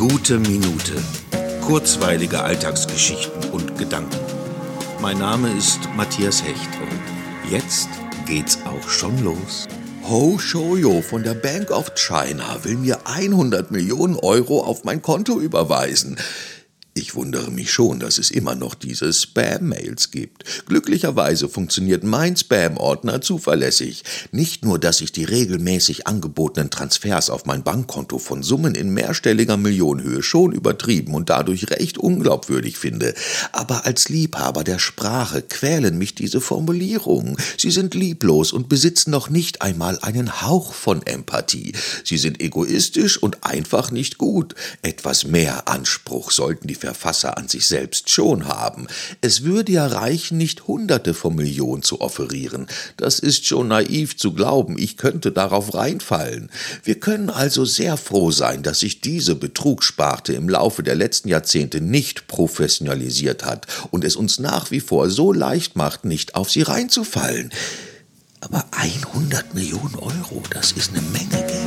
Gute Minute. Kurzweilige Alltagsgeschichten und Gedanken. Mein Name ist Matthias Hecht und jetzt geht's auch schon los. Ho Shoyo von der Bank of China will mir 100 Millionen Euro auf mein Konto überweisen. Ich wundere mich schon, dass es immer noch diese Spam-Mails gibt. Glücklicherweise funktioniert mein Spam-Ordner zuverlässig. Nicht nur, dass ich die regelmäßig angebotenen Transfers auf mein Bankkonto von Summen in mehrstelliger Millionenhöhe schon übertrieben und dadurch recht unglaubwürdig finde, aber als Liebhaber der Sprache quälen mich diese Formulierungen. Sie sind lieblos und besitzen noch nicht einmal einen Hauch von Empathie. Sie sind egoistisch und einfach nicht gut. Etwas mehr Anspruch sollten die Verfasser an sich selbst schon haben. Es würde ja reichen, nicht Hunderte von Millionen zu offerieren. Das ist schon naiv zu glauben, ich könnte darauf reinfallen. Wir können also sehr froh sein, dass sich diese Betrugssparte im Laufe der letzten Jahrzehnte nicht professionalisiert hat und es uns nach wie vor so leicht macht, nicht auf sie reinzufallen. Aber 100 Millionen Euro, das ist eine Menge